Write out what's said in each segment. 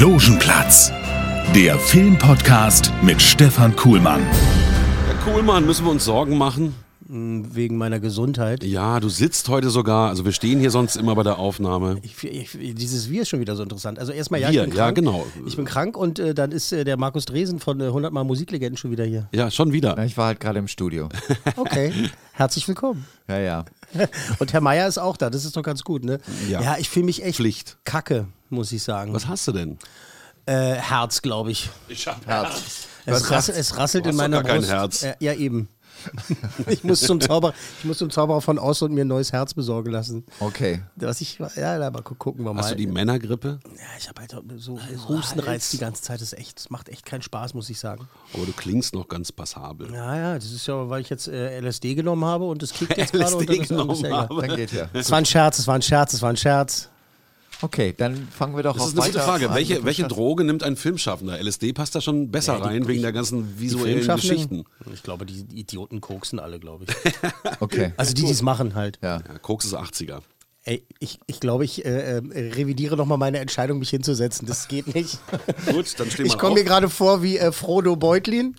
Logenplatz, der Filmpodcast mit Stefan Kuhlmann. Herr Kuhlmann, müssen wir uns Sorgen machen? wegen meiner Gesundheit. Ja, du sitzt heute sogar, also wir stehen hier sonst immer bei der Aufnahme. Ich, ich, dieses Wir ist schon wieder so interessant. Also erstmal, ja, Wir, ich bin ja, krank. genau. Ich bin krank und äh, dann ist äh, der Markus Dresen von äh, 100 Mal Musiklegenden schon wieder hier. Ja, schon wieder. Na, ich war halt gerade im Studio. Okay, herzlich willkommen. Ja, ja. Und Herr Meier ist auch da, das ist doch ganz gut, ne? Ja. ich fühle mich echt Pflicht. kacke, muss ich sagen. Was hast du denn? Äh, Herz, glaube ich. Ich hab Herz. Es, rassel, es rasselt Du in meiner gar kein Brust. Herz. Äh, ja, eben. ich, muss zum Zauberer, ich muss zum Zauberer von Ost und mir ein neues Herz besorgen lassen. Okay. Was ich, ja, gu- gucken wir mal. Hast du die Männergrippe? Ja, ich habe halt so Hustenreiz die ganze Zeit. Das, ist echt, das macht echt keinen Spaß, muss ich sagen. Aber du klingst noch ganz passabel. Ja, ja, das ist ja, weil ich jetzt äh, LSD genommen habe und das kickt jetzt gerade. und LSD alles genommen habe. Dann geht ja. Es war ein Scherz, es war ein Scherz, es war ein Scherz. Okay, dann fangen wir doch Das auf ist eine gute Frage. an Welche, welche. Droge nimmt ein Filmschaffender? LSD passt da schon besser Ja, die- rein, wegen ich- der ganzen visuellen? Geschichten. Ich glaube, die Idioten koksen alle, glaube ich. Okay. Also die, die es machen halt. Ja. Ja, Koks ist 80er. Ey, ich, ich glaube, ich äh, äh, revidiere nochmal meine Entscheidung, mich hinzusetzen. Das geht nicht. Gut, dann stehen wir Ich komme mir gerade vor wie äh, Frodo Beutlin,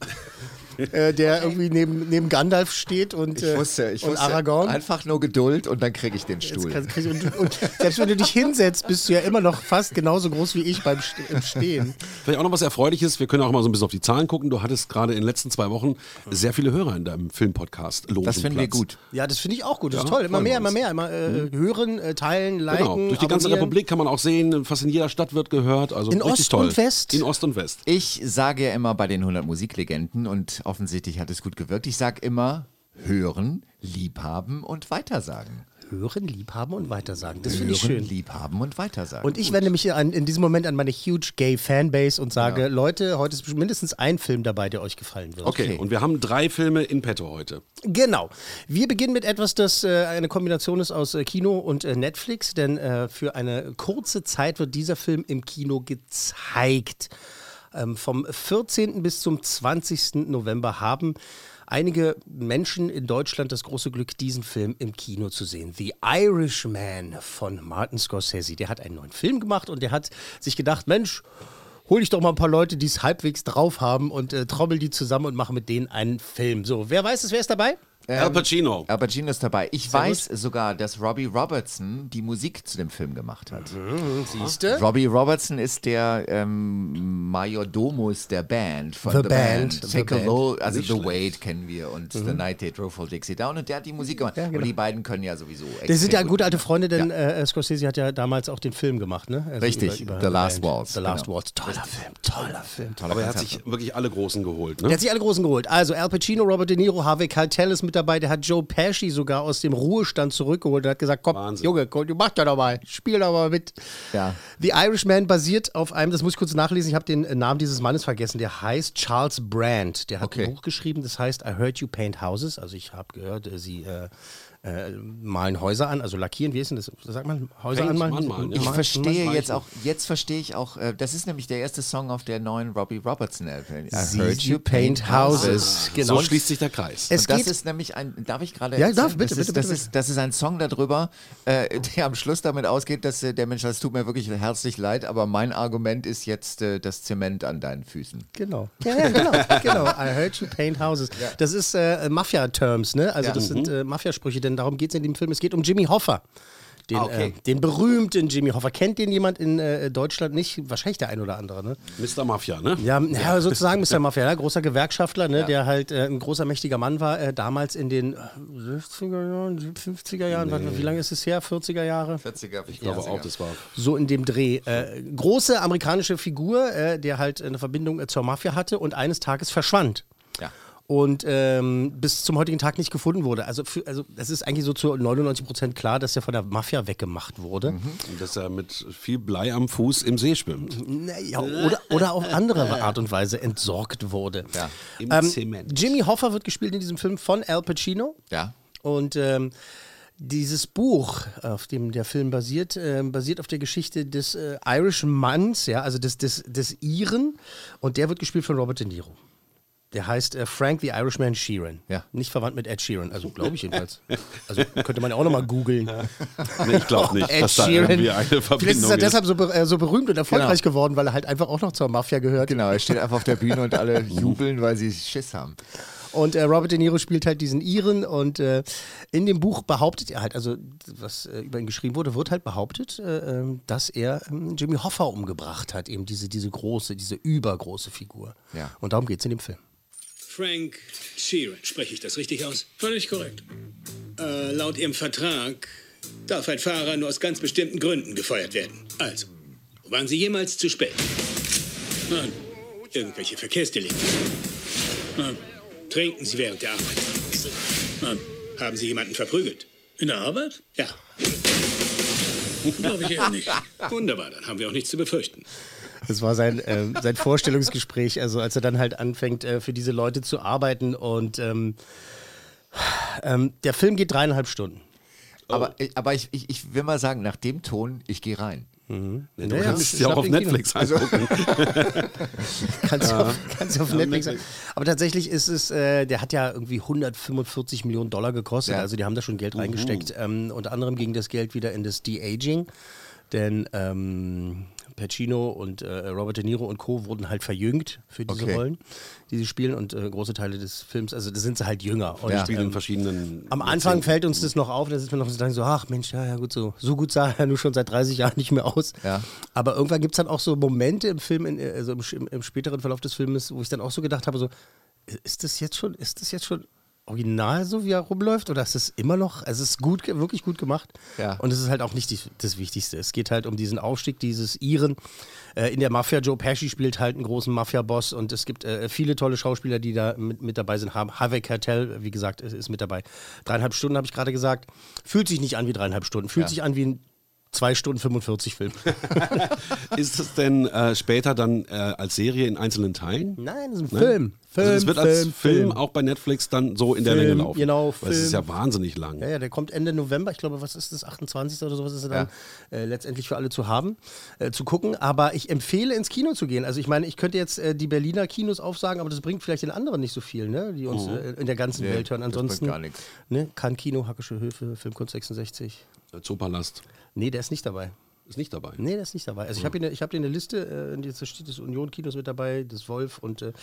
äh, der irgendwie neben, neben Gandalf steht und, äh, Ich wusste, ich und wusste Aragorn. einfach nur Geduld und dann kriege ich den Stuhl. kriegst du- Und, und selbst wenn du dich hinsetzt, bist du ja immer noch fast genauso groß wie ich beim Ste im Stehen. Vielleicht auch noch was Erfreuliches. Wir können auch mal so ein bisschen auf die Zahlen gucken. Du hattest gerade in den letzten zwei Wochen sehr viele Hörer in deinem Filmpodcast. Das finden wir gut. Ja, das finde ich auch gut. Das ist Ja, toll. Immer mehr, immer mehr. Immer äh, hören, äh, teilen, liken. Genau. Durch die ganze. Republik kann man auch sehen, fast in jeder Stadt wird gehört. Also In richtig Ost toll. und West? In Ost und West. Ich sage ja immer bei den 100 Musiklegenden und offensichtlich hat es gut gewirkt. Ich sage immer hören, liebhaben und weitersagen. Hören, liebhaben und weitersagen. Das finde ich hören, schön. liebhaben und weitersagen. Und ich wende mich an, in diesem Moment an meine huge gay Fanbase und sage, Leute, heute ist mindestens ein Film dabei, der euch gefallen wird. Okay. Okay. und wir haben drei Filme in petto heute. Genau. Wir beginnen mit etwas, das äh, eine Kombination ist aus äh, Kino und äh, Netflix, denn äh, für eine kurze Zeit wird dieser Film im Kino gezeigt. Ähm, vom 14. bis zum 20. November haben einige Menschen in Deutschland das große Glück, diesen Film im Kino zu sehen. The Irishman von Martin Scorsese. Der hat einen neuen Film gemacht und der hat sich gedacht, Mensch, hol ich doch mal ein paar Leute, die es halbwegs drauf haben und äh, trommel die zusammen und mache mit denen einen Film. So, wer weiß es, wer ist dabei? Al Pacino. Al Pacino ist dabei. Ich weiß sogar, dass Robbie Robertson die Musik zu dem Film gemacht hat. Siehst du? Robbie Robertson ist der ähm, Majordomus der Band von The The, Band, Band. The Take a Band. low, also The Wait kennen wir und The Night They Drove for Dixie Down und der hat die Musik gemacht. Ja, genau. Und die beiden können ja sowieso. Das sind ja gut gute alte. Freunde, denn äh, Scorsese hat ja damals auch den Film gemacht, ne? Also Richtig, The Last Band. Waltz, The Last genau. Waltz. Toller Film, toller Film. Toller Aber er hat sich wirklich alle Großen geholt. Ne? hat sich alle Großen geholt. Also Al Pacino, Robert De Niro, Harvey Keitel ist mit dabei. Der hat Joe Pesci sogar aus dem Ruhestand zurückgeholt und hat gesagt, komm, Wahnsinn. Junge, komm, du mach ja doch mal, spiel doch mal mit. Ja. The Irishman basiert auf einem, das muss ich kurz nachlesen, ich habe den Namen dieses Mannes vergessen, der heißt Charles Brand. Der hat Okay. ein Buch geschrieben, das heißt I Heard You Paint Houses. Also ich habe gehört, äh, sie äh, äh, malen Häuser an, also lackieren, wie ist denn das? Sagt man Häuser Paint, anmalen? anmalen, ja. Ich Mal- verstehe mal jetzt auch, jetzt verstehe ich auch, äh, das ist nämlich der erste Song auf der neuen Robbie Robertson LP. I heard you paint houses. Genau. So schließt sich der Kreis. Es und das geht- ist nämlich ein, darf ich gerade Ja, erzählen? darf, bitte, das bitte, ist, bitte, das, ist, das ist ein Song darüber, äh, der am Schluss damit ausgeht, dass äh, der Mensch, das tut mir wirklich herzlich leid, aber mein Argument ist jetzt äh, das Zement an deinen Füßen. Genau. Ja, ja, genau, genau. I heard you paint houses. Das ist äh, Mafia-Terms, ne? Also Ja. das sind äh, Mafiasprüche, denn darum geht es in dem Film. Es geht um Jimmy Hoffa. Den, Ah, okay. äh, den berühmten Jimmy Hoffa. Kennt den jemand in äh, Deutschland nicht? Wahrscheinlich der ein oder andere, ne? Mr. Mafia, ne? Ja, ja sozusagen Mr. Mafia, ja, großer Gewerkschaftler, ne, der halt äh, ein großer, mächtiger Mann war, äh, damals in den äh, 60er Jahren, 50er Jahren, warte, wie lange ist es her? 40er Jahre? 40er, Ich glaube auch, das war. So in dem Dreh. Äh, große amerikanische Figur, äh, der halt eine Verbindung äh, zur Mafia hatte und eines Tages verschwand. Und ähm, bis zum heutigen Tag nicht gefunden wurde. Also, für, also es ist eigentlich so zu 99 Prozent klar, dass er von der Mafia weggemacht wurde. Und Dass er mit viel Blei am Fuß im See schwimmt. Naja, oder, oder auf andere Art und Weise entsorgt wurde. Ja. Im Ähm, Zement. Jimmy Hoffa wird gespielt in diesem Film von Al Pacino. Ja. Und ähm, dieses Buch, auf dem der Film basiert, ähm, basiert auf der Geschichte des äh, Irischen Manns, ja, also des, des, des Iren. Und der wird gespielt von Robert De Niro. Der heißt äh, Frank the Irishman Sheeran. Ja. Nicht verwandt mit Ed Sheeran, also glaube ich jedenfalls. Also könnte man ja auch nochmal googeln. Nee, ich glaube nicht, Ed dass da Sheeran. irgendwie eine Vielleicht Verbindung ist er ist. deshalb so, äh, so berühmt und erfolgreich geworden, weil er halt einfach auch noch zur Mafia gehört. Genau, er steht einfach auf der Bühne und alle jubeln, weil sie Schiss haben. Und äh, Robert De Niro spielt halt diesen Iren und äh, in dem Buch behauptet er halt, also was äh, über ihn geschrieben wurde, wird halt behauptet, äh, ähm, dass er ähm, Jimmy Hoffa umgebracht hat, eben diese, diese große, diese übergroße Figur. Ja. Und darum geht es in dem Film. Frank Sheeran, spreche ich das richtig aus? Völlig korrekt. Äh, laut Ihrem Vertrag darf ein Fahrer nur aus ganz bestimmten Gründen gefeuert werden. Also, waren Sie jemals zu spät? Nein. Irgendwelche Verkehrsdelikte? Nein. Trinken Sie während der Arbeit? Nein. Haben Sie jemanden verprügelt? In der Arbeit? Ja. Glaube ich eher nicht. Wunderbar, dann haben wir auch nichts zu befürchten. Das war sein, ähm, sein Vorstellungsgespräch, also als er dann halt anfängt, äh, für diese Leute zu arbeiten. Und ähm, ähm, der Film geht dreieinhalb Stunden. Aber, aber ich, ich, ich will mal sagen, nach dem Ton, ich gehe rein. Du Naja, kannst es ja auch auf den Kino. Netflix angucken. Kannst du auf, kannst du auf Netflix. Aber tatsächlich ist es, äh, der hat ja irgendwie 145 Millionen Dollar gekostet. Ja. Also die haben da schon Geld reingesteckt. Ähm, unter anderem ging das Geld wieder in das De-Aging. Denn ähm, Pacino und äh, Robert De Niro und Co. wurden halt verjüngt für diese Okay. Rollen, die sie spielen. Und äh, große Teile des Films, also da sind sie halt jünger. Und, Ja. Spielen in ähm, verschiedenen. am Anfang fällt uns das noch auf, da sitzt man noch so, so ach Mensch, ja, ja gut, so, so gut sah er nur schon seit 30 Jahren nicht mehr aus. Ja. Aber irgendwann gibt es dann auch so Momente im Film, in, also im, im, im späteren Verlauf des Filmes, wo ich dann auch so gedacht habe, so, ist das jetzt schon, ist das jetzt schon original so, wie er rumläuft? Oder ist es immer noch, es ist gut, wirklich gut gemacht. Ja. Und es ist halt auch nicht die, das Wichtigste. Es geht halt um diesen Aufstieg dieses Iren äh, in der Mafia. Joe Pesci spielt halt einen großen Mafia-Boss und es gibt äh, viele tolle Schauspieler, die da mit, mit dabei sind. Harvey Keitel, wie gesagt, ist, ist mit dabei. Dreieinhalb Stunden habe ich gerade gesagt. Fühlt sich nicht an wie dreieinhalb Stunden. Fühlt Ja. sich an wie ein 2 Stunden 45 Film. Ist es denn äh, später dann äh, als Serie in einzelnen Teilen? Nein, das ist ein Ne? Film. Film, also es wird als Film, Film, Film. auch bei Netflix dann so in der Film, Länge laufen. genau, Weil es ist Film. ja wahnsinnig lang. Ja, ja, der kommt Ende November. Ich glaube, was ist das? 28. oder sowas ist er dann äh, letztendlich für alle zu haben, äh, zu gucken. Aber ich empfehle, ins Kino zu gehen. Also ich meine, ich könnte jetzt äh, die Berliner Kinos aufsagen, aber das bringt vielleicht den anderen nicht so viel, ne? die uns äh, in der ganzen Nee, Welt hören. das bringt Ansonsten, gar nichts. ne? Kann Kino, Hackische Höfe, Filmkunst 66. Der Zoopalast Nee, der ist nicht dabei. ist nicht dabei. Nee, der ist nicht dabei. Also ich habe hier, eine- ich hab hier eine Liste, äh, jetzt steht das Union-Kinos mit dabei, das Wolf und äh,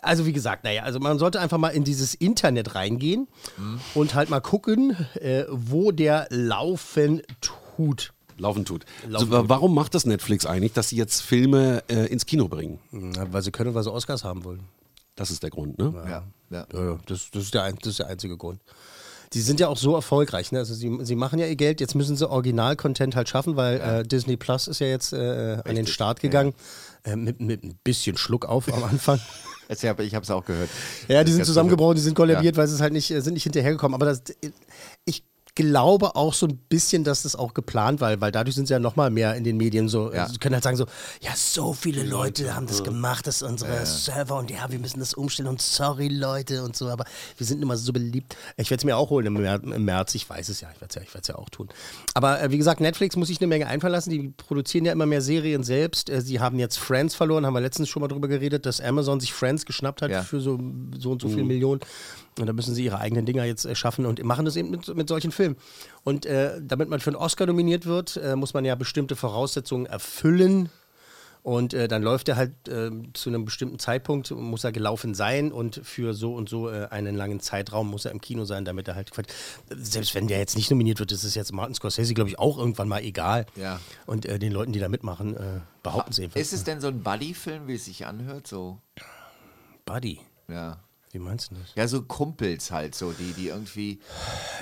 also wie gesagt, naja, also man sollte einfach mal in dieses Internet reingehen und halt mal gucken, äh, wo der laufen tut. Laufen tut. Laufen so, tut. warum macht das Netflix eigentlich, dass sie jetzt Filme äh, ins Kino bringen? Na, weil sie können, weil sie Oscars haben wollen. Das ist der Grund, ne? Ja, ja. Ja, ja, das, das, ist der, ein- das ist der einzige Grund. Die sind ja auch so erfolgreich, ne? Also sie, sie machen ja ihr Geld, jetzt müssen sie Original-Content halt schaffen, weil äh, Disney Plus ist ja jetzt äh, an den Start gegangen. Äh, mit, mit ein bisschen Schluck auf am Anfang. Ich habe es auch gehört. Ja, die sind zusammengebrochen, die sind kollabiert, Ja. weil sie es halt nicht, äh, sind nicht hinterhergekommen. Aber das, ich glaube auch so ein bisschen, dass das auch geplant war, weil dadurch sind sie ja noch mal mehr in den Medien so. Ja. Sie können halt sagen so, ja, so viele Leute haben das gemacht, das ist unsere Server und ja, wir müssen das umstellen und sorry Leute und so, aber wir sind immer so beliebt. Ich werde es mir auch holen im März, ich weiß es ja, ich werde es ja, ich ja auch tun. Aber äh, wie gesagt, Netflix muss sich eine Menge einfallen lassen, die produzieren ja immer mehr Serien selbst. Äh, sie haben jetzt Friends verloren, haben wir letztens schon mal drüber geredet, dass Amazon sich Friends geschnappt hat Ja. für so, so und so viel Millionen. Und da müssen sie ihre eigenen Dinger jetzt äh, schaffen und machen das eben mit, mit solchen Filmen. Und äh, damit man für einen Oscar nominiert wird, äh, muss man ja bestimmte Voraussetzungen erfüllen. Und äh, dann läuft er halt äh, zu einem bestimmten Zeitpunkt, muss er gelaufen sein und für so und so äh, einen langen Zeitraum muss er im Kino sein, damit er halt. Selbst wenn der jetzt nicht nominiert wird, ist es jetzt Martin Scorsese, glaube ich, auch irgendwann mal egal. Ja. Und den Leuten, die da mitmachen, behaupten sie einfach. Ist es denn so ein Buddy-Film, wie es sich anhört? So, Buddy? ja. Wie meinst du das? Ja, so Kumpels halt, so, die, die irgendwie.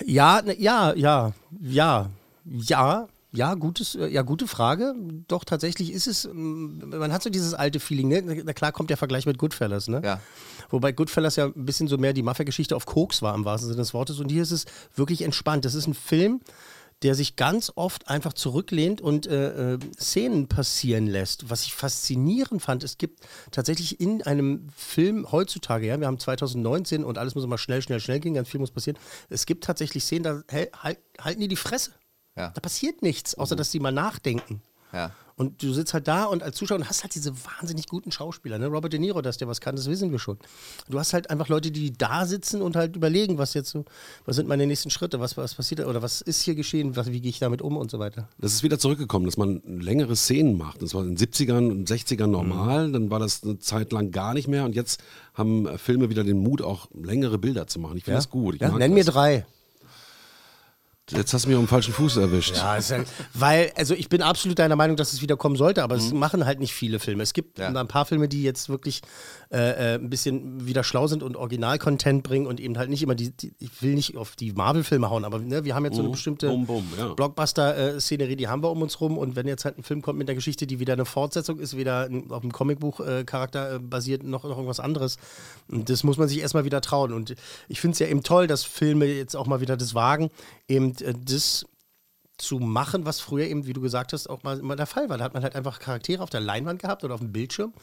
Ja, ne, ja, ja, ja, ja, Ja, gutes, äh, ja, gute Frage. Doch, tatsächlich ist es, man hat so dieses alte Feeling, ne? Na klar kommt der Vergleich mit Goodfellas, ne? Ja. Wobei Goodfellas ja ein bisschen so mehr die Mafia-Geschichte auf Koks war, im wahrsten Sinne des Wortes. Und hier ist es wirklich entspannt. Das ist ein Film, der sich ganz oft einfach zurücklehnt und äh, äh, Szenen passieren lässt. Was ich faszinierend fand, es gibt tatsächlich in einem Film heutzutage, ja, wir haben 2019 und alles muss immer schnell, schnell, schnell gehen, ganz viel muss passieren. Es gibt tatsächlich Szenen, da halt, halten die die Fresse. Ja. Da passiert nichts, außer dass die mal nachdenken. Ja. Und du sitzt halt da und als Zuschauer und hast halt diese wahnsinnig guten Schauspieler. Ne? Robert De Niro, dass der was kann, das wissen wir schon. Du hast halt einfach Leute, die da sitzen und halt überlegen, was jetzt so, was sind meine nächsten Schritte, was, was passiert da oder was ist hier geschehen, was, wie gehe ich damit um und so weiter. Das ist wieder zurückgekommen, dass man längere Szenen macht. Das war in den 70ern und 60ern normal, Mhm. dann war das eine Zeit lang gar nicht mehr und jetzt haben Filme wieder den Mut, auch längere Bilder zu machen. Ich finde das gut. Ich Ja, nenn mir das. drei. Jetzt hast du mich auf dem falschen Fuß erwischt. Ja, ist ja, weil, also ich bin absolut deiner Meinung, dass es wieder kommen sollte, aber es machen halt nicht viele Filme. Es gibt Ja. ein paar Filme, die jetzt wirklich äh, äh, ein bisschen wieder schlau sind und Original-Content bringen und eben halt nicht immer die, die ich will nicht auf die Marvel-Filme hauen, aber ne, wir haben jetzt so eine bestimmte Bum, bum, ja. Blockbuster-Szenerie, die haben wir um uns rum und wenn jetzt halt ein Film kommt mit einer Geschichte, die wieder eine Fortsetzung ist, weder auf einem Comicbuch-Charakter äh, basiert, noch, noch irgendwas anderes, das muss man sich erstmal wieder trauen und ich finde es ja eben toll, dass Filme jetzt auch mal wieder das wagen, eben äh, das zu machen, was früher eben, wie du gesagt hast, auch mal immer der Fall war. Da hat man halt einfach Charaktere auf der Leinwand gehabt oder auf dem Bildschirm,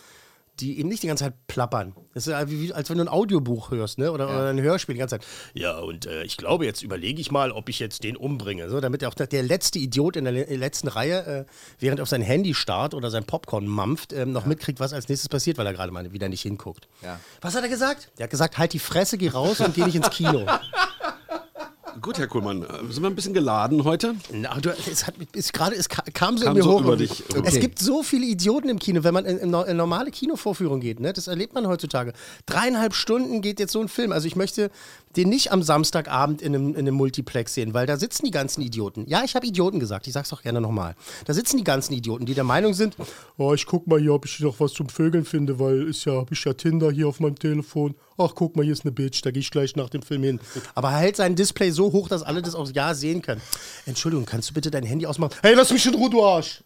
die eben nicht die ganze Zeit plappern. Das ist ja wie, als wenn du ein Audiobuch hörst, ne? Oder, oder ein Hörspiel die ganze Zeit. Ja, und äh, ich glaube, jetzt überlege ich mal, ob ich jetzt den umbringe. So, damit auch der, letzte Idiot in der le letzten Reihe, äh, während er auf sein Handy starrt oder sein Popcorn mampft, ähm, noch mitkriegt, was als nächstes passiert, weil er gerade mal wieder nicht hinguckt. Ja. Was hat er gesagt? Er hat gesagt, halt die Fresse, geh raus und geh nicht ins Kino. Gut, Herr Kuhlmann, äh, sind wir ein bisschen geladen heute? Na, du, es, hat, es, gerade, es ka- kam so Kam in mir so hoch. über dich. Es Okay. gibt so viele Idioten im Kino, wenn man in, in, no- in normale Kinovorführung geht. Ne? Das erlebt man heutzutage. Dreieinhalb Stunden geht jetzt so ein Film. Also ich möchte den nicht am Samstagabend in einem, in einem Multiplex sehen, weil da sitzen die ganzen Idioten. Ja, ich habe Idioten gesagt. Ich sag's auch gerne nochmal. Da sitzen die ganzen Idioten, die der Meinung sind, oh, ich guck mal hier, ob ich noch was zum Vögeln finde, weil ist ja, hab ich ja Tinder hier auf meinem Telefon. Ach, guck mal, hier ist eine Bitch, da gehe ich gleich nach dem Film hin. Aber er hält sein Display so hoch, dass alle das aufs Jahr sehen können. Entschuldigung, kannst du bitte dein Handy ausmachen? Hey, lass mich in Ruhe, du Arsch!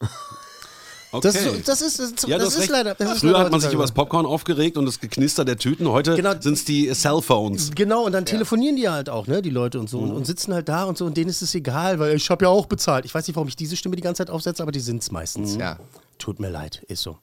Okay. Das, ist, das ist, das ist, ja, das ist recht. leider. Das ist Früher leider hat man sich über das Popcorn aufgeregt und das Geknister der Tüten. Heute Genau. sind es die Cellphones. Genau, und dann telefonieren die halt auch, ne, die Leute und so, und, und sitzen halt da und so, und denen ist es egal, weil ich habe ja auch bezahlt. Ich weiß nicht, warum ich diese Stimme die ganze Zeit aufsetze, aber die sind es meistens. Ja. Tut mir leid, ist so.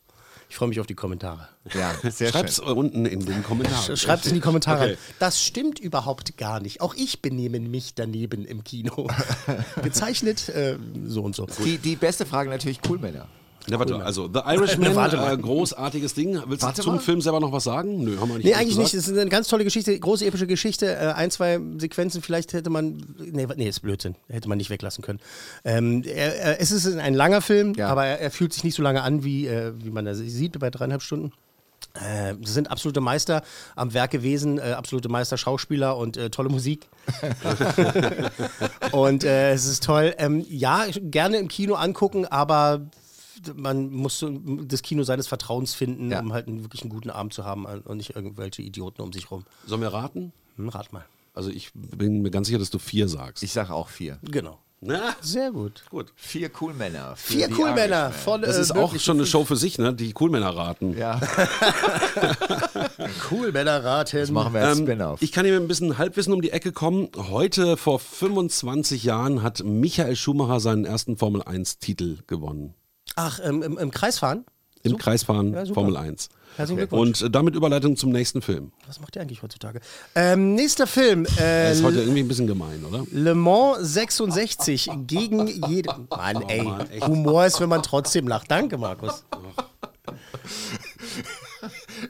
Ich freue mich auf die Kommentare. Ja, sehr Schreib's schön. unten in den Kommentaren. Schreibt es in die Kommentare. Okay. Das stimmt überhaupt gar nicht. Auch ich benehme mich daneben im Kino. Gezeichnet äh, so und so. Die, die beste Frage natürlich Coolmänner. Ja, warte, also The Irishman, äh, großartiges Ding. Willst Warte du zum mal. Film selber noch was sagen? Nö, haben wir nicht. Nee, eigentlich nicht. gesagt. Es ist eine ganz tolle Geschichte, große epische Geschichte. Äh, ein, zwei Sequenzen vielleicht hätte man. Nee, nee, ist Blödsinn. Hätte man nicht weglassen können. Ähm, er, er, es ist ein langer Film, Ja. aber er, er fühlt sich nicht so lange an, wie, äh, wie man das sieht bei dreieinhalb Stunden. Äh, Sie sind absolute Meister am Werk gewesen, äh, absolute Meister Schauspieler und äh, tolle Musik. und äh, es ist toll. Ähm, ja, gerne im Kino angucken, aber man muss das Kino seines Vertrauens finden, Ja. um halt einen, wirklich einen guten Abend zu haben und nicht irgendwelche Idioten um sich rum. Sollen wir raten? Hm, rat mal. Also ich bin mir ganz sicher, dass du vier sagst. Ich sage auch vier. Genau. Na, Sehr gut. gut. Vier Coolmänner. Vier Coolmänner von Das äh, ist auch schon eine Show für sich, ne? Die Coolmänner raten. Ja, Coolmänner raten. das machen wir als Ähm, Spin-off. ich kann hier mit ein bisschen Halbwissen um die Ecke kommen. Heute vor 25 Jahren hat Michael Schumacher seinen ersten Formel 1-Titel gewonnen. Ach, ähm, im, im Kreisfahren? Im Kreisfahren Ja. Formel 1. Herzlichen Glückwunsch. Und äh, damit Überleitung zum nächsten Film. Was macht der eigentlich heutzutage? Ähm, nächster Film. Äh, ist heute irgendwie ein bisschen gemein, oder? Le Mans 66 gegen jeden. Mann, ey. Mann, echt. Humor ist, wenn man trotzdem lacht. Danke, Markus.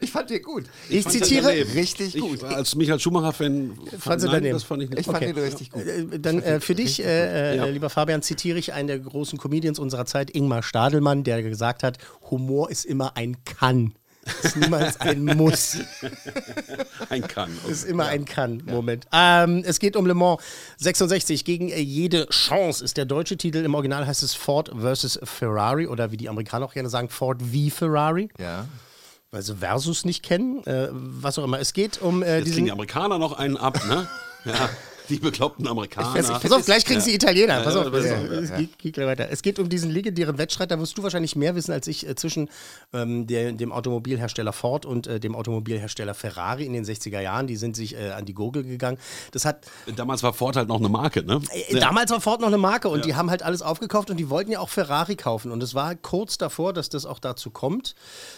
Ich fand den gut. Ich, fand den zitiere. Richtig Ich, gut. als Michael Schumacher-Fan Fandst du nein, daneben? das fand ich nicht. Ich fand Okay. den richtig gut. Äh, Dann äh, für dich, äh, äh, Ja. lieber Fabian, zitiere ich einen der großen Comedians unserer Zeit, Ingmar Stadelmann, der gesagt hat: Humor ist immer ein Kann. Ist niemals ein Muss. Ein Kann. ist immer ein Kann-Moment. Ähm, es geht um Le Mans 66 gegen äh, jede Chance ist der deutsche Titel. Im Original heißt es Ford versus Ferrari oder wie die Amerikaner auch gerne sagen, Ford v Ferrari, Ja. Weil sie Versus nicht kennen. Äh, was auch immer. Es geht um äh, Jetzt kriegen diesen. die Amerikaner noch einen ab, ne? Ja. Die bekloppten Amerikaner. Pass, pass auf, gleich kriegen sie Italiener. Pass Ja, auf, es, auf, es geht, geht gleich weiter. Es geht um diesen legendären Wettstreit, da wirst du wahrscheinlich mehr wissen als ich, äh, zwischen ähm, der, dem Automobilhersteller Ford und äh, dem Automobilhersteller Ferrari in den 60er Jahren. Die sind sich äh, an die Gurgel gegangen. Das hat Damals war Ford halt noch eine Marke, ne? äh, Damals war Ford noch eine Marke und die haben halt alles aufgekauft und die wollten ja auch Ferrari kaufen. Und es war kurz davor, dass das auch dazu kommt.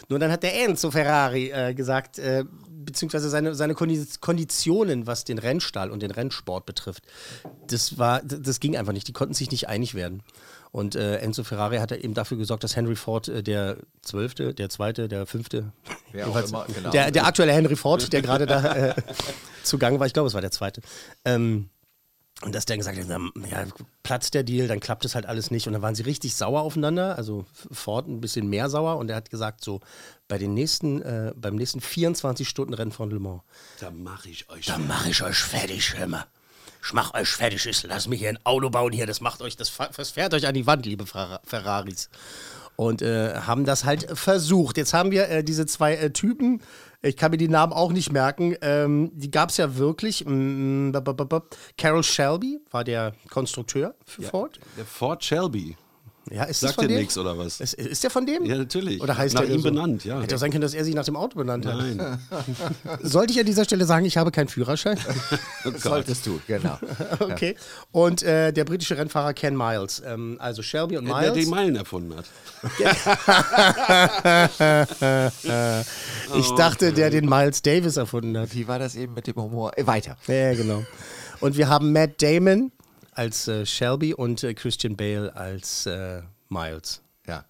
Nur dann hat der Enzo Ferrari äh, gesagt, äh, beziehungsweise seine, seine Kondi- Konditionen, was den Rennstall und den Rennsport betrifft, das, war, das ging einfach nicht. Die konnten sich nicht einig werden. Und äh, Enzo Ferrari hat eben dafür gesorgt, dass Henry Ford äh, der Zwölfte, der Zweite, der Fünfte, immer, genau. der, der aktuelle Henry Ford, der gerade da äh, zugange war, ich glaube, es war der Zweite, ähm, und dass der gesagt hat, ja, platzt der Deal, dann klappt es halt alles nicht. Und dann waren sie richtig sauer aufeinander, also Ford ein bisschen mehr sauer. Und er hat gesagt, so bei den nächsten, äh, beim nächsten 24-Stunden-Rennen von Le Mans, Da mache ich euch. da mache ich euch fertig, hör mal. Ich mach euch fertig, ich lass mich hier ein Auto bauen hier, das macht euch, das, das fährt euch an die Wand, liebe Ferra- Ferraris. Und äh, haben das halt versucht. Jetzt haben wir äh, diese zwei äh, Typen, ich kann mir die Namen auch nicht merken, ähm, die gab es ja wirklich. Mm, bop. Carol Shelby war der Konstrukteur für Ford. Der Ford Shelby. Ja, ist Sagt dir nichts oder was? Ist, ist der von dem? Ja, natürlich. Oder heißt Nach der ihm so? benannt, ja. Hätte auch sein können, dass er sich nach dem Auto benannt hat. Nein. Sollte ich an dieser Stelle sagen, ich habe keinen Führerschein? Solltest du, genau. okay. Und äh, der britische Rennfahrer Ken Miles. Ähm, also Shelby und Der Miles. die Meilen erfunden hat. ich dachte, der den Miles Davis erfunden hat. Wie war das eben mit dem Humor? Äh, weiter. Ja, genau. Und wir haben Matt Damon als äh, Shelby und äh, Christian Bale als äh, Miles. Ja.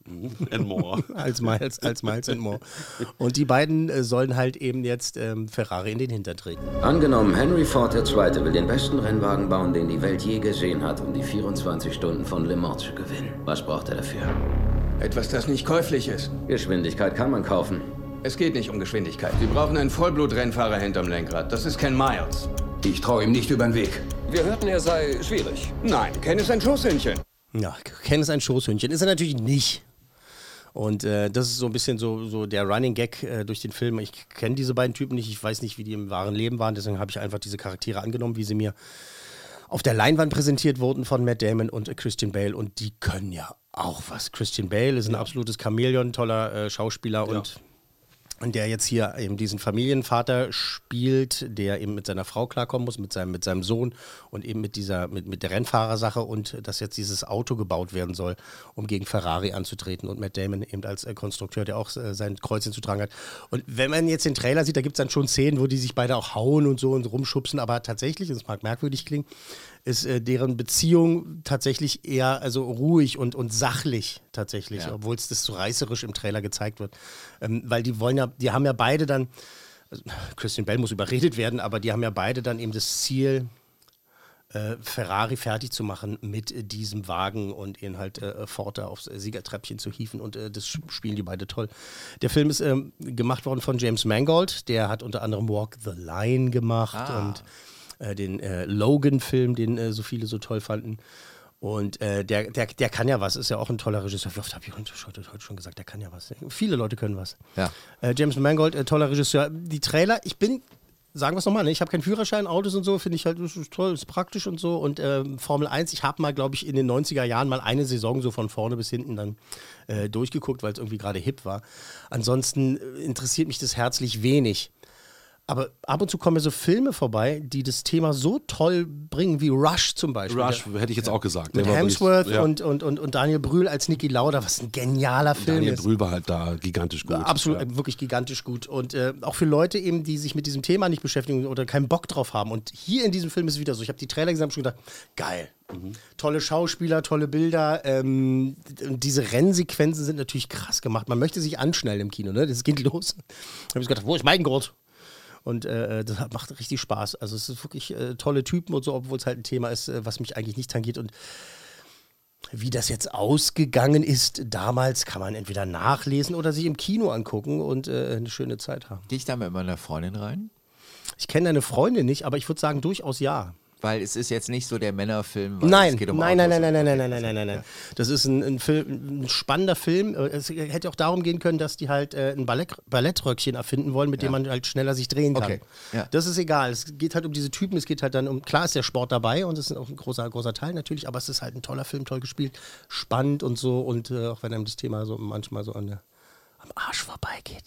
And more. Als Miles, als Miles and More. Und die beiden äh, sollen halt eben jetzt ähm, Ferrari in den Hintern treten. Angenommen, Henry Ford II. will den besten Rennwagen bauen, den die Welt je gesehen hat, um die 24 Stunden von Le Mans zu gewinnen. Was braucht er dafür? Etwas, das nicht käuflich ist. Geschwindigkeit kann man kaufen. Es geht nicht um Geschwindigkeit. Sie brauchen einen Vollblutrennfahrer hinterm Lenkrad. Das ist Ken Miles. Ich traue ihm nicht über den Weg. Wir hörten, er sei schwierig. Nein, Ken ist ein Schusshündchen. Ja, Ken ist ein Schoßhündchen. Ist er natürlich nicht. Und äh, das ist so ein bisschen so, so der Running Gag äh, durch den Film. Ich kenne diese beiden Typen nicht. Ich weiß nicht, wie die im wahren Leben waren. Deswegen habe ich einfach diese Charaktere angenommen, wie sie mir auf der Leinwand präsentiert wurden von Matt Damon und äh, Christian Bale. Und die können ja auch was. Christian Bale ist ein absolutes Chamäleon, toller äh, Schauspieler und und der jetzt hier eben diesen Familienvater spielt, der eben mit seiner Frau klarkommen muss, mit seinem, mit seinem Sohn und eben mit dieser, mit, mit der Rennfahrersache und dass jetzt dieses Auto gebaut werden soll, um gegen Ferrari anzutreten und Matt Damon eben als äh, Konstrukteur, der auch äh, sein Kreuz hinzutragen hat. Und wenn man jetzt den Trailer sieht, da gibt es dann schon Szenen, wo die sich beide auch hauen und so und rumschubsen, aber tatsächlich, das mag merkwürdig klingen, ist äh, deren Beziehung tatsächlich eher also ruhig und, und sachlich tatsächlich, Ja. obwohl es das so reißerisch im Trailer gezeigt wird. Ähm, weil die wollen ja, die haben ja beide dann, also Christian Bell muss überredet werden, aber die haben ja beide dann eben das Ziel, äh, Ferrari fertig zu machen mit äh, diesem Wagen und ihn halt äh, Ford da aufs äh, Siegertreppchen zu hieven und äh, das spielen die beide toll. Der Film ist ähm, gemacht worden von James Mangold, der hat unter anderem Walk the Line gemacht und äh, den äh, Logan-Film, den äh, so viele so toll fanden. Und äh, der, der, der kann ja was, ist ja auch ein toller Regisseur. Wie oft habe ich heute, schon gesagt, der kann ja was. Viele Leute können was. Ja. Äh, James Mangold, toller Regisseur. Die Trailer, ich bin, sagen wir es nochmal, ne? ich habe keinen Führerschein, Autos und so, finde ich halt das ist toll, ist praktisch und so. Und ähm, Formel 1, ich habe mal, glaube ich, in den 90er Jahren mal eine Saison so von vorne bis hinten dann äh, durchgeguckt, weil es irgendwie gerade hip war. Ansonsten interessiert mich das herzlich wenig. Aber ab und zu kommen mir so Filme vorbei, die das Thema so toll bringen, wie Rush zum Beispiel. Rush Der- hätte ich jetzt auch gesagt. mit Hemsworth ja. und, und, und, und Daniel Brühl als Niki Lauda, was ein genialer Film Daniel ist. Brühl war halt da gigantisch gut. Absolut, Ja. wirklich gigantisch gut. Und äh, auch für Leute eben, die sich mit diesem Thema nicht beschäftigen oder keinen Bock drauf haben. Und hier in diesem Film ist es wieder so. Ich habe die Trailer gesehen und schon gedacht, geil. Tolle Schauspieler, tolle Bilder. Ähm, diese Rennsequenzen sind natürlich krass gemacht. Man möchte sich anschnallen im Kino, ne? Das geht los. Da habe ich gedacht, wo ist mein Gurt? Und äh, das hat- macht richtig Spaß. Also es ist wirklich äh, tolle Typen und so, obwohl es halt ein Thema ist, äh, was mich eigentlich nicht tangiert. Und wie das jetzt ausgegangen ist damals, kann man entweder nachlesen oder sich im Kino angucken und äh, eine schöne Zeit haben. Gehe ich da mit meiner Freundin rein? Ich kenne deine Freundin nicht, aber ich würde sagen, durchaus ja. Weil es ist jetzt nicht so der Männerfilm, weil Nein, es geht um nein, nein, Autos. nein, nein, nein, nein, nein, nein, nein, nein. Das ist ein, ein, Film, ein spannender Film. Es hätte auch darum gehen können, dass die halt äh, ein Ballett, Ballettröckchen erfinden wollen, mit dem man halt schneller sich drehen kann. Okay, ja. Das ist egal. Es geht halt um diese Typen. Es geht halt dann um. Klar ist der Sport dabei und das ist auch ein großer, großer Teil natürlich, aber es ist halt ein toller Film, toll gespielt, spannend und so. Und äh, auch wenn einem das Thema so manchmal so an der, am Arsch vorbeigeht.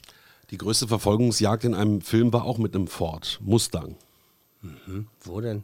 Die größte Verfolgungsjagd in einem Film war auch mit einem Ford Mustang. Wo denn?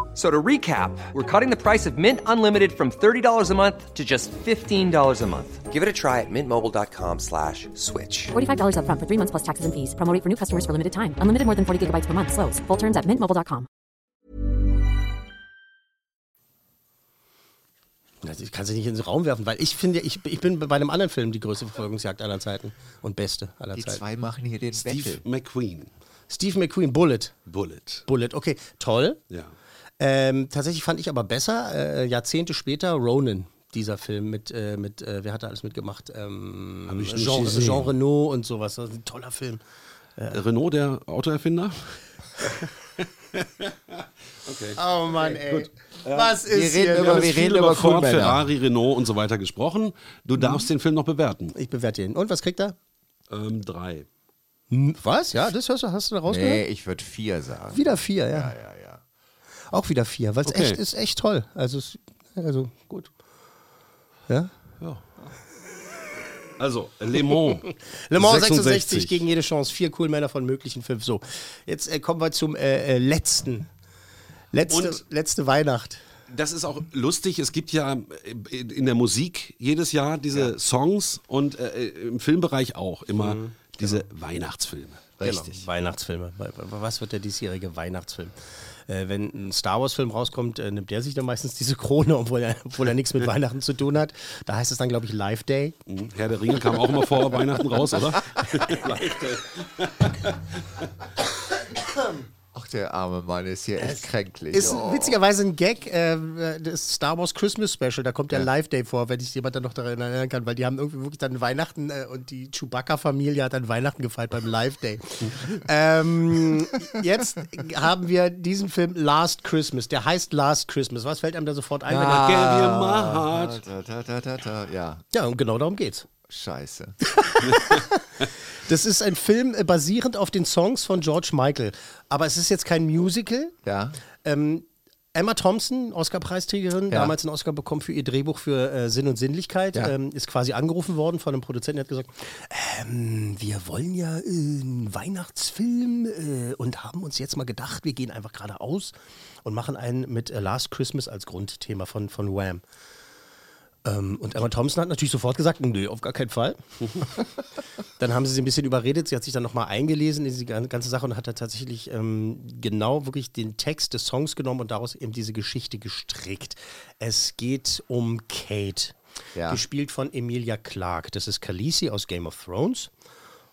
F- So to recap, we're cutting the price of Mint Unlimited from $30 a month to just $15 a month. Give it a try at mintmobile.com slash switch. $45 upfront for three months plus taxes and fees. Promo rate for new customers for limited time. Unlimited more than 40 gigabytes per month. Slows. Full terms at mintmobile.com. Also ich kann sie nicht in den Raum werfen, weil ich finde, ich, ich bin bei einem anderen Film die größte Verfolgungsjagd aller Zeiten und beste aller Zeiten. Die zwei machen hier den Steve Battle. McQueen. Steve McQueen, Bullet. Bullet. Bullet, okay, toll. Ja. Ähm, tatsächlich fand ich aber besser, äh, Jahrzehnte später, Ronin, dieser Film mit, äh, mit äh, wer hat da alles mitgemacht? Ähm, Hab ich nicht Jean, gesehen. Jean Renault und sowas. Das ist ein toller Film. Renault, der Autoerfinder? Oh Mann, ey. Was Wir ist reden hier? über- Wir reden über Ford, Coolmänner. Ferrari, Renault und so weiter gesprochen. Du darfst den Film noch bewerten. Ich bewerte ihn. Und was kriegt er? Ähm, drei. Was? Ja, das hast du, hast du da rausgehört? Nee, ich würde vier sagen. Wieder vier, ja. Ja, ja, ja. Auch wieder vier, weil es Okay. echt ist echt toll. Also, es, also gut. Ja? Also, Le Mans. Le Mans 66. gegen jede Chance. Vier cool Männer von möglichen fünf. So, jetzt äh, kommen wir zum äh, äh, letzten. Letzte, Und- letzte Weihnacht. Das ist auch lustig. Es gibt ja äh, in der Musik jedes Jahr diese Songs und äh, im Filmbereich auch immer diese Weihnachtsfilme. Richtig. Genau. Weihnachtsfilme. Wa- wa- Was wird der diesjährige Weihnachtsfilm? Äh, wenn ein Star Wars-Film rauskommt, äh, nimmt der sich dann meistens diese Krone, obwohl er, obwohl er nichts mit Weihnachten zu tun hat. Da heißt es dann, glaube ich, Live Day. Mhm. Herr der Ringe kam auch immer vor Weihnachten raus, oder? Ach, der arme Mann ist hier echt kränklich. Ist Oh. witzigerweise ein Gag, äh, das Star Wars Christmas Special, da kommt der Live Day vor, wenn sich jemand dann noch daran erinnern kann, weil die haben irgendwie wirklich dann Weihnachten äh, und die Chewbacca-Familie hat dann Weihnachten gefeiert beim Live Day. ähm, jetzt haben wir diesen Film Last Christmas, der heißt Last Christmas. Was fällt einem da sofort ein? wenn er- ta, ta, ta, ta. Ja, Ja, und genau darum geht's. Scheiße. Das ist ein Film äh, basierend auf den Songs von George Michael. Aber es ist jetzt kein Musical. Ja. Ähm, Emma Thompson, Oscar-Preisträgerin, Ja. damals einen Oscar bekommen für ihr Drehbuch für äh, Sinn und Sinnlichkeit, Ja. ähm, ist quasi angerufen worden von einem Produzenten, der hat gesagt, ähm, wir wollen ja äh, einen Weihnachtsfilm äh, und haben uns jetzt mal gedacht, wir gehen einfach geradeaus und machen einen mit äh, Last Christmas als Grundthema von, von Wham. Ähm, und Emma Thompson hat natürlich sofort gesagt, nö, auf gar keinen Fall. dann haben sie sie ein bisschen überredet, sie hat sich dann nochmal eingelesen in diese gan- ganze Sache und hat da tatsächlich ähm, genau wirklich den Text des Songs genommen und daraus eben diese Geschichte gestrickt. Es geht um Kate, Ja. gespielt von Emilia Clarke. Das ist Khaleesi aus Game of Thrones.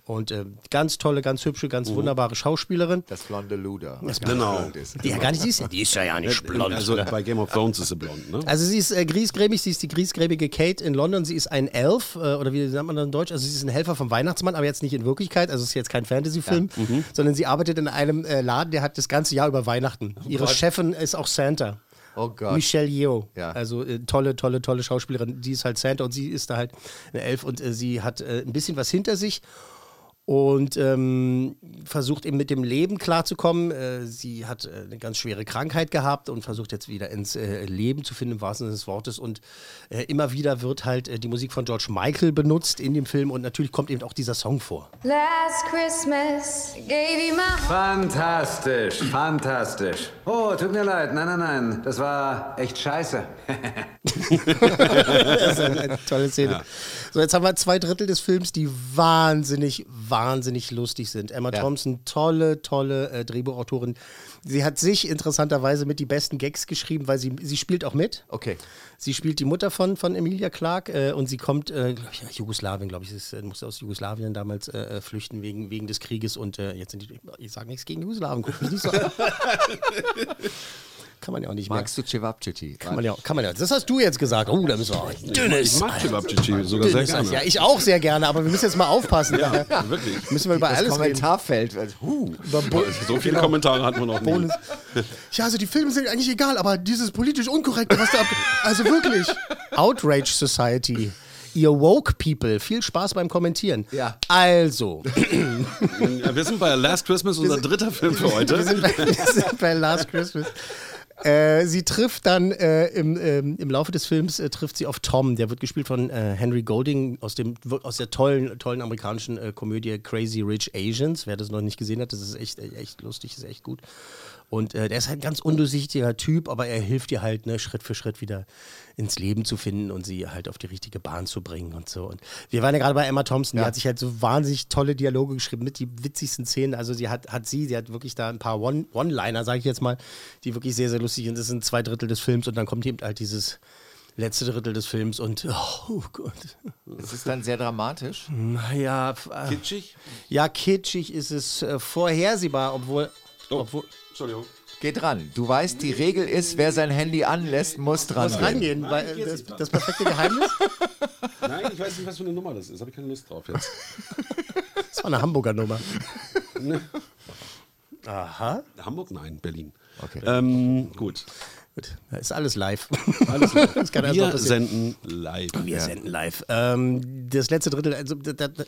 Und äh, ganz tolle, ganz hübsche, ganz wunderbare Schauspielerin. Das blonde Luder. Das Genau. ist. Die ja gar nicht, die ist, ja- die ist ja, ja nicht blond. Also oder? bei Game of Thrones ist sie blond, ne? Also sie ist äh, griesgrämig, sie ist die griesgrämige Kate in London. Sie ist ein Elf, äh, oder wie sagt man das in Deutsch? Also sie ist ein Helfer vom Weihnachtsmann, aber jetzt nicht in Wirklichkeit. Also es ist jetzt kein Fantasy-Film, sondern sie arbeitet in einem äh, Laden, der hat das ganze Jahr über Weihnachten. Ihre Chefin ist auch Santa. Oh Gott. Michelle Yeoh. Ja. Also äh, tolle, tolle, tolle Schauspielerin. Die ist halt Santa und sie ist da halt eine Elf und äh, sie hat äh, ein bisschen was hinter sich und ähm, versucht eben mit dem Leben klarzukommen. Äh, sie hat äh, eine ganz schwere Krankheit gehabt und versucht jetzt wieder ins äh, Leben zu finden, im wahrsten Sinne des Wortes. Und äh, immer wieder wird halt äh, die Musik von George Michael benutzt in dem Film und natürlich kommt eben auch dieser Song vor. Last Christmas, gave you my. Fantastisch, fantastisch. Oh, tut mir leid. Nein, nein, nein. Das war echt scheiße. das ist eine, eine tolle Szene. So, jetzt haben wir zwei Drittel des Films, die wahnsinnig, wahnsinnig lustig sind. Emma Ja. Thompson, tolle, tolle äh, Drehbuchautorin. Sie hat sich interessanterweise mit die besten Gags geschrieben, weil sie, sie spielt auch mit. Okay. Sie spielt die Mutter von, von Emilia Clark äh, und sie kommt, äh, glaub ich, ja, Jugoslawien, glaube ich, sie ist, äh, musste aus Jugoslawien damals äh, äh, flüchten wegen, wegen des Krieges und jetzt sind die, ich sage nichts gegen Jugoslawien, guck mich nicht so an. Kann man ja auch nicht mehr. Magst du Cevapcici? Kann man ja, kann man ja. Das hast du jetzt gesagt. Oh, da müssen wir auch. Dünnes. Ich mag Cevapcici sogar sehr gerne. Ja, ich auch sehr gerne, aber wir müssen jetzt mal aufpassen. Ja, Daher wirklich. Müssen wir über Das alles reden. Kommentarfeld. also, Huh. So viele Genau. Kommentare hatten wir noch nie. Ja, also die Filme sind eigentlich egal, aber dieses politisch Unkorrekte, was da ab... Also wirklich. Outrage Society. Ihr woke people. Viel Spaß beim Kommentieren. Ja. Also, Ja, wir sind bei Last Christmas, unser dritter Film für heute. wir sind bei, wir sind bei Last Christmas. Äh, sie trifft dann äh, im, ähm, im Laufe des Films äh, trifft sie auf Tom, der wird gespielt von äh, Henry Golding aus dem aus der tollen tollen amerikanischen äh, Komödie Crazy Rich Asians. Wer das noch nicht gesehen hat, das ist echt äh, echt lustig, ist echt gut. Und äh, der ist halt ein ganz undurchsichtiger Typ, aber er hilft ihr halt ne, Schritt für Schritt wieder ins Leben zu finden und sie halt auf die richtige Bahn zu bringen und so. Und wir waren ja gerade bei Emma Thompson, die hat sich halt so wahnsinnig tolle Dialoge geschrieben mit die witzigsten Szenen. Also sie hat, hat sie, sie hat wirklich da ein paar One- One-Liner, sage ich jetzt mal, die wirklich sehr, sehr lustig sind. Das sind zwei Drittel des Films und dann kommt eben halt dieses letzte Drittel des Films und oh, Gott. Es ist dann sehr dramatisch. Naja, äh, Kitschig? ja, kitschig ist es äh, vorhersehbar, obwohl, Oh, obwohl Entschuldigung. Geh dran. Du weißt, die Regel ist, wer sein Handy anlässt, muss dran muss gehen. rangehen, weil das, das perfekte Geheimnis, Nein, ich weiß nicht, was für eine Nummer das ist. Habe ich keine Lust drauf jetzt. das war eine Hamburger Nummer. Aha. Hamburg? Nein, Berlin. Okay. Ähm, gut. Gut, da ist alles live. Alles klar. Das kann Wir senden live. Wir senden live. Ähm, das letzte Drittel, also da, da,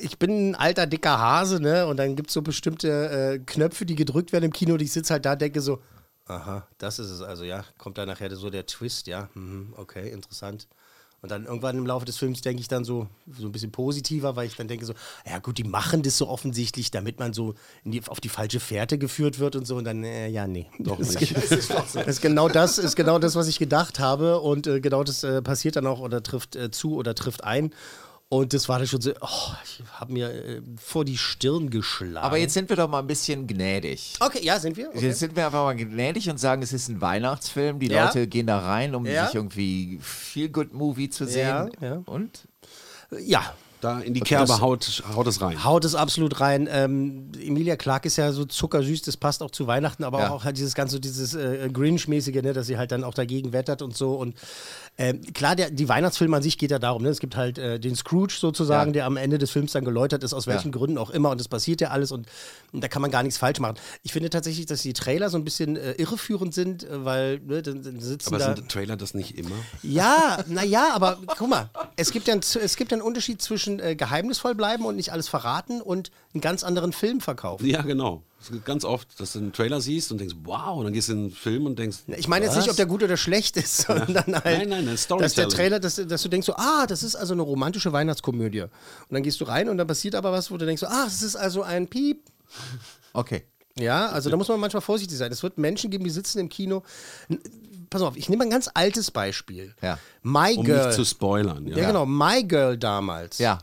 ich bin ein alter, dicker Hase, ne? Und dann gibt es so bestimmte äh, Knöpfe, die gedrückt werden im Kino. Und ich sitze halt da, denke so, aha, das ist es. Also ja, kommt da nachher so der Twist, ja. Mhm, okay, interessant. Und dann irgendwann im Laufe des Films denke ich dann so, so ein bisschen positiver, weil ich dann denke so, ja gut, die machen das so offensichtlich, damit man so die, auf die falsche Fährte geführt wird und so. Und dann, äh, ja, nee. Doch das, nicht. Ist, das ist genau das, ist genau das, was ich gedacht habe. Und äh, genau das äh, passiert dann auch oder trifft äh, zu oder trifft ein. Und das war dann schon so, oh, ich habe mir äh, vor die Stirn geschlagen. Aber jetzt sind wir doch mal ein bisschen gnädig. Okay, ja, sind wir? Okay. Jetzt sind wir einfach mal gnädig und sagen, es ist ein Weihnachtsfilm. Die Ja. Leute gehen da rein, um Ja. sich irgendwie Feel Good Movie zu sehen. Ja, ja. Und? Ja, Da in die Okay, Kerbe haut, haut es rein. haut es absolut rein. Ähm, Emilia Clarke ist ja so zuckersüß, das passt auch zu Weihnachten, aber Ja. auch halt dieses ganze, dieses äh, Grinch-mäßige, ne, dass sie halt dann auch dagegen wettert und so. Und ähm, klar, der, die Weihnachtsfilme an sich geht ja darum, ne? es gibt halt äh, den Scrooge sozusagen, Ja. der am Ende des Films dann geläutert ist, aus welchen Ja. Gründen auch immer. Und das passiert ja alles und, und da kann man gar nichts falsch machen. Ich finde tatsächlich, dass die Trailer so ein bisschen äh, irreführend sind, äh, weil ne, dann, dann sitzen Aber da. sind Trailer das nicht immer? Ja, naja, aber guck mal, es gibt ja einen, es gibt ja einen Unterschied zwischen äh, geheimnisvoll bleiben und nicht alles verraten und einen ganz anderen Film verkaufen. Ja, genau. Ganz oft, dass du einen Trailer siehst und denkst, wow, und dann gehst du in den Film und denkst, Ich meine jetzt nicht, ob der gut oder schlecht ist, sondern halt, Nein, nein, nein, dass der Trailer, dass, dass du denkst so, ah, das ist also eine romantische Weihnachtskomödie. Und dann gehst du rein und dann passiert aber was, wo du denkst so, ah, das ist also ein Piep. Okay. Ja, also da muss man manchmal vorsichtig sein. Es wird Menschen geben, die sitzen im Kino. Pass auf, ich nehme ein ganz altes Beispiel. Ja. My um Girl. nicht zu spoilern. Ja. ja, genau, My Girl damals. Ja.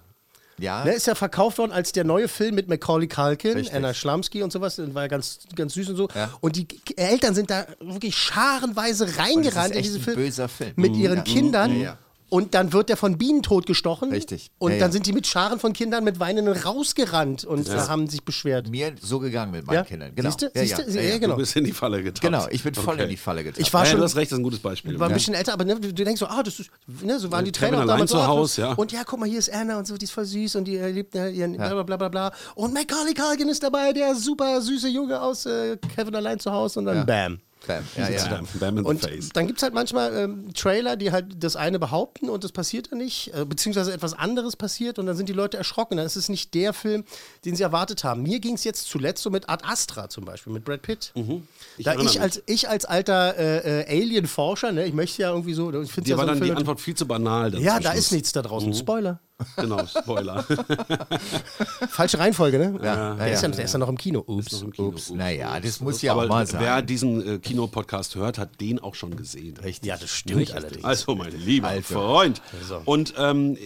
Ja. Ne, ist ja verkauft worden als der neue Film mit Macaulay Culkin, Richtig. Anna Schlamsky und sowas. War ja ganz, ganz süß und so. Ja. Und die Eltern sind da wirklich scharenweise reingerannt in diesen ein Film. böser Film. Mit ihren Ja. Kindern. Ja. Und dann wird der von Bienen totgestochen. Richtig. Und Ja, dann ja. sind die mit Scharen von Kindern mit Weinenden rausgerannt und äh, haben sich beschwert. Mir so gegangen mit meinen Ja. Kindern. Genau. Siehste? Ja, Siehste? ja, Ja, ja, genau. Du bist in die Falle getappt. Genau, ich bin voll Okay. in die Falle getappt. Ich war ja, schon du hast recht, das ist ein gutes Beispiel. war ein Ja. bisschen älter, aber ne, du denkst so, ah, das ist, ne, so waren die Kevin Trailer auch damals zu ah, Haus, ja. Und ja, guck mal, hier ist Anna und so, die ist voll süß und die äh, liebt äh, ihren bla bla bla bla bla. Und Macaulay Culkin ist dabei, der super süße Junge aus äh, Kevin allein zu Hause und dann Ja. bam. Bam. Ja, ja. Bam, bam in the Und face. dann gibt es halt manchmal ähm, Trailer, die halt das eine behaupten und das passiert dann nicht, äh, beziehungsweise etwas anderes passiert und dann sind die Leute erschrocken. Dann ist es nicht der Film, den sie erwartet haben. Mir ging es jetzt zuletzt so mit Ad Astra zum Beispiel, mit Brad Pitt. Mhm. Ich da ich als, ich als alter äh, äh, Alien-Forscher, ne, ich möchte ja irgendwie so, ich finde Dir ja war so dann ein die Film, Antwort viel zu banal. Ja, da Schluss. ist nichts da draußen. Spoiler. Genau, Spoiler. Falsche Reihenfolge, ne? Ja, der, ist ja, ja, der ist ja noch im Kino. Ups. Im Kino. Ups, naja, das muss ja Aber auch mal sein. wer diesen äh, Kinopodcast hört, hat den auch schon gesehen. Richtig. Ja, das stimmt Nicht? allerdings. Also, mein lieber Also. Freund. So. Und ähm,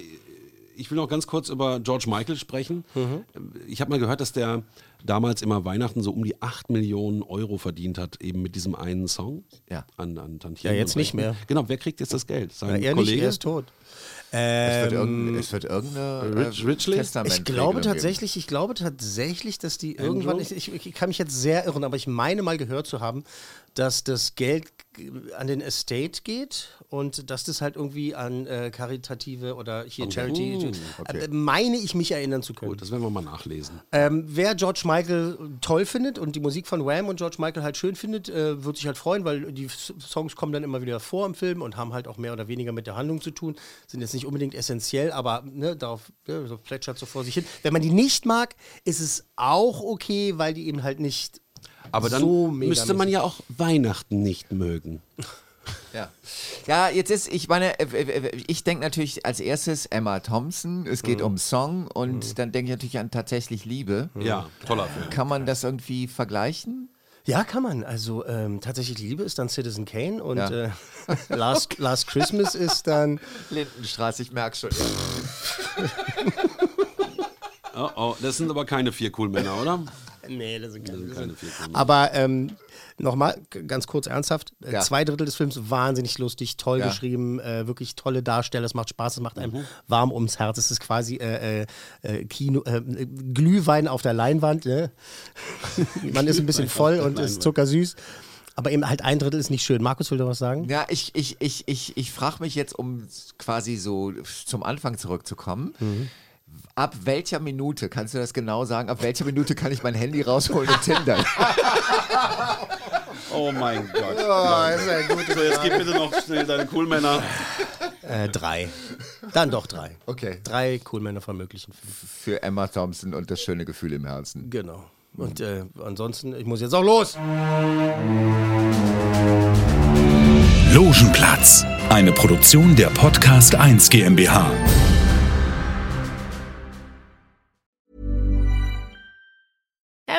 ich will noch ganz kurz über George Michael sprechen. Mhm. Ich habe mal gehört, dass der damals immer Weihnachten so um die 8 Millionen Euro verdient hat, eben mit diesem einen Song. Ja. An, an Ja, jetzt nicht mehr. Genau, wer kriegt jetzt das Geld? Sein Ja, er nicht, Kollege? er ist tot. Es wird, Ähm, irgendein, es wird irgendeine Rich- Richley? Testament ich glaube tatsächlich, ich glaube tatsächlich, dass die irgendwann, ich, ich, ich kann mich jetzt sehr irren, aber ich meine mal gehört zu haben, dass das Geld an den Estate geht und dass das halt irgendwie an äh, karitative oder hier Charity, äh, meine ich mich erinnern zu können. Gut, das werden wir mal nachlesen. Ähm, wer George Michael toll findet und die Musik von Wham und George Michael halt schön findet, äh, wird sich halt freuen, weil die Songs kommen dann immer wieder vor im Film und haben halt auch mehr oder weniger mit der Handlung zu tun. Sind jetzt nicht unbedingt essentiell, aber ne, darauf ja, so plätschert so vor sich hin. Wenn man die nicht mag, ist es auch okay, weil die eben halt nicht Aber dann so müsste man ja auch Weihnachten nicht mögen. Ja. ja, jetzt ist, ich meine, äh, äh, ich denke natürlich als erstes Emma Thompson, es geht um Song und dann denke ich natürlich an tatsächlich Liebe. Ja, toller Film. Kann man das irgendwie vergleichen? Ja, kann man. Also ähm, tatsächlich Liebe ist dann Citizen Kane und Ja. äh, Last, Last Christmas ist dann Lindenstraße, ich merke schon. Oh, oh, das sind aber keine vier cool Männer, oder? Nee, das sind keine, Das sind keine vier. Aber ähm, nochmal, ganz kurz ernsthaft, Ja. zwei Drittel des Films wahnsinnig lustig, toll Ja. geschrieben, äh, wirklich tolle Darsteller, es macht Spaß, es macht einem warm ums Herz. Es ist quasi äh, äh, äh, Kino, äh, Glühwein auf der Leinwand. Ne? Man ist ein bisschen voll und ist zuckersüß. Aber eben halt ein Drittel ist nicht schön. Markus, will du was sagen? Ja, ich, ich, ich, ich, ich frage mich jetzt, um quasi so zum Anfang zurückzukommen. Ab welcher Minute, kannst du das genau sagen, ab welcher Minute kann ich mein Handy rausholen und tindern? Oh mein Gott. so, jetzt gib bitte noch schnell deine cool Männer. Äh, drei. Dann doch drei. Okay. Drei Coolmänner von möglichen. Für Emma Thompson und das schöne Gefühl im Herzen. Genau. Und äh, ansonsten, ich muss jetzt auch los. Logenplatz, eine Produktion der Podcast 1 GmbH.